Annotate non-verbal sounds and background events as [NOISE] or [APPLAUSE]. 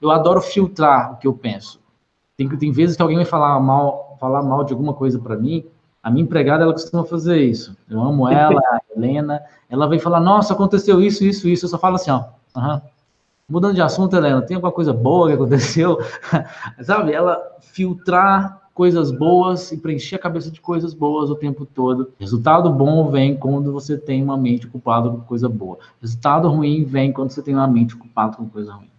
Eu adoro filtrar o que eu penso. Tem, tem vezes que alguém vai falar mal, falar mal de alguma coisa para mim, a minha empregada, ela costuma fazer isso. Eu amo [LAUGHS] ela, a Helena. Ela vem falar, nossa, aconteceu isso, isso, isso. Eu só falo assim, ó, uhum. mudando de assunto, Helena, tem alguma coisa boa que aconteceu? [LAUGHS] Sabe, ela filtrar coisas boas e preencher a cabeça de coisas boas o tempo todo. Resultado bom vem quando você tem uma mente ocupada com coisa boa. Resultado ruim vem quando você tem uma mente ocupada com coisa ruim.